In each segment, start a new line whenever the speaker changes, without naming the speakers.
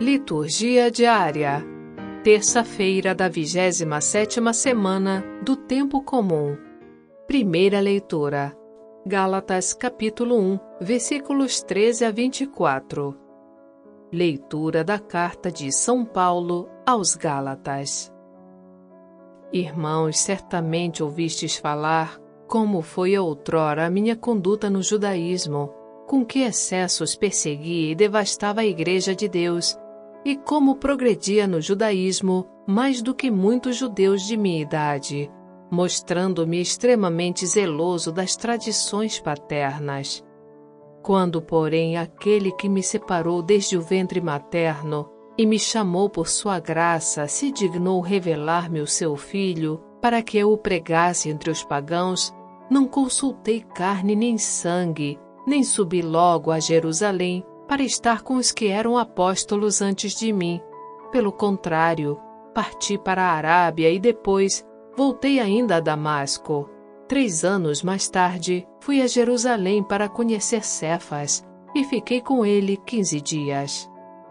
Liturgia diária. Terça-feira da 27ª semana do tempo comum. Primeira leitura. Gálatas capítulo 1, versículos 13 a 24. Leitura da carta de São Paulo aos Gálatas. Irmãos, certamente ouvistes falar como foi outrora a minha conduta no judaísmo, com que excessos perseguia e devastava a Igreja de Deus e como progredia no judaísmo mais do que muitos judeus de minha idade, mostrando-me extremamente zeloso das tradições paternas. Quando, porém, aquele que me separou desde o ventre materno e me chamou por sua graça se dignou revelar-me o seu filho, para que eu o pregasse entre os pagãos, não consultei carne nem sangue, nem subi logo a Jerusalém para estar com os que eram apóstolos antes de mim. Pelo contrário, parti para a Arábia e depois voltei ainda a Damasco. Três anos mais tarde, fui a Jerusalém para conhecer Cefas e fiquei com ele quinze dias.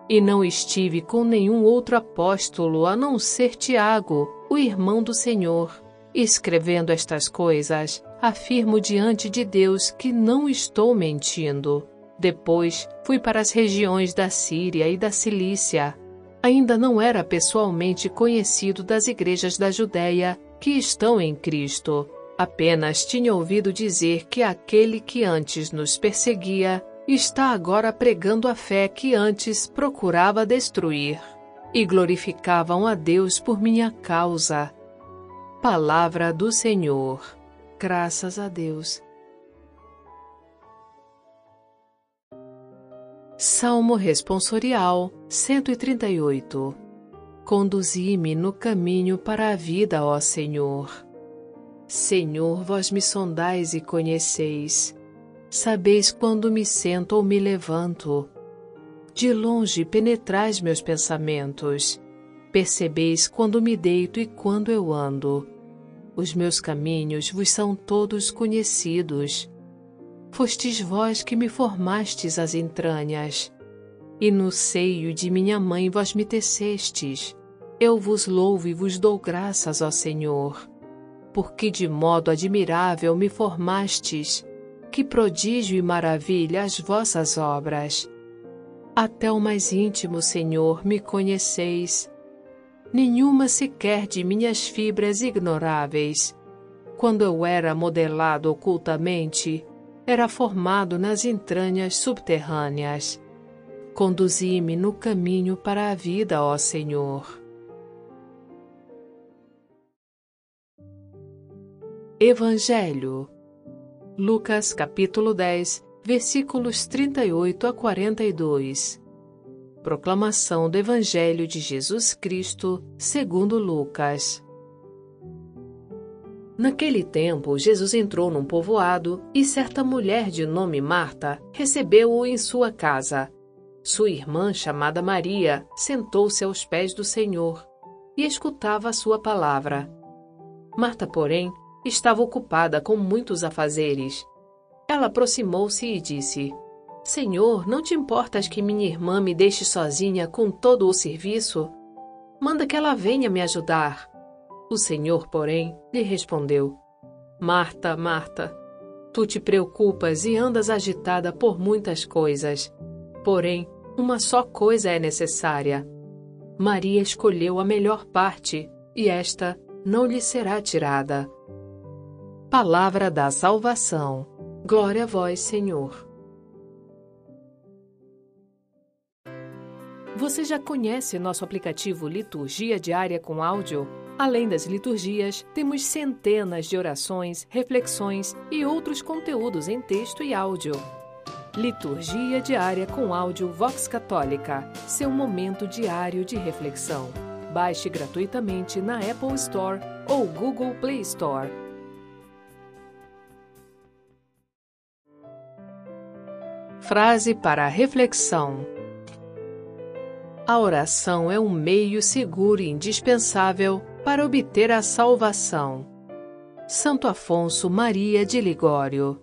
E não estive com nenhum outro apóstolo a não ser Tiago, o irmão do Senhor. Escrevendo estas coisas, afirmo diante de Deus que não estou mentindo. Depois fui para as regiões da Síria e da Cilícia. Ainda não era pessoalmente conhecido das igrejas da Judéia que estão em Cristo. Apenas tinha ouvido dizer que aquele que antes nos perseguia está agora pregando a fé que antes procurava destruir. E glorificavam a Deus por minha causa. Palavra do Senhor. Graças a Deus. Salmo Responsorial 138 Conduzi-me no caminho para a vida, ó Senhor. Senhor, vós me sondais e conheceis. Sabeis quando me sento ou me levanto. De longe penetrais meus pensamentos. Percebeis quando me deito e quando eu ando. Os meus caminhos vos são todos conhecidos. Fostes vós que me formastes as entranhas, e no seio de minha mãe vós me tecestes. Eu vos louvo e vos dou graças, ó Senhor, porque de modo admirável me formastes, que prodígio e maravilha as vossas obras. Até o mais íntimo, Senhor, me conheceis. Nenhuma sequer de minhas fibras ignoráveis. Quando eu era modelado ocultamente, era formado nas entranhas subterrâneas. Conduzi-me no caminho para a vida, ó Senhor. Evangelho Lucas capítulo 10, versículos 38 a 42 Proclamação do Evangelho de Jesus Cristo, segundo Lucas Naquele tempo, Jesus entrou num povoado e certa mulher de nome Marta recebeu-o em sua casa. Sua irmã, chamada Maria, sentou-se aos pés do Senhor e escutava a sua palavra. Marta, porém, estava ocupada com muitos afazeres. Ela aproximou-se e disse: Senhor, não te importas que minha irmã me deixe sozinha com todo o serviço? Manda que ela venha me ajudar. O Senhor, porém, lhe respondeu: Marta, Marta, tu te preocupas e andas agitada por muitas coisas. Porém, uma só coisa é necessária. Maria escolheu a melhor parte, e esta não lhe será tirada. Palavra da salvação. Glória a vós, Senhor. Você já conhece nosso aplicativo Liturgia Diária com Áudio? Além das liturgias, temos centenas de orações, reflexões e outros conteúdos em texto e áudio. Liturgia diária com áudio Vox Católica, seu momento diário de reflexão. Baixe gratuitamente na Apple Store ou Google Play Store. Frase para reflexão: A oração é um meio seguro e indispensável para obter a salvação. Santo Afonso Maria de Ligório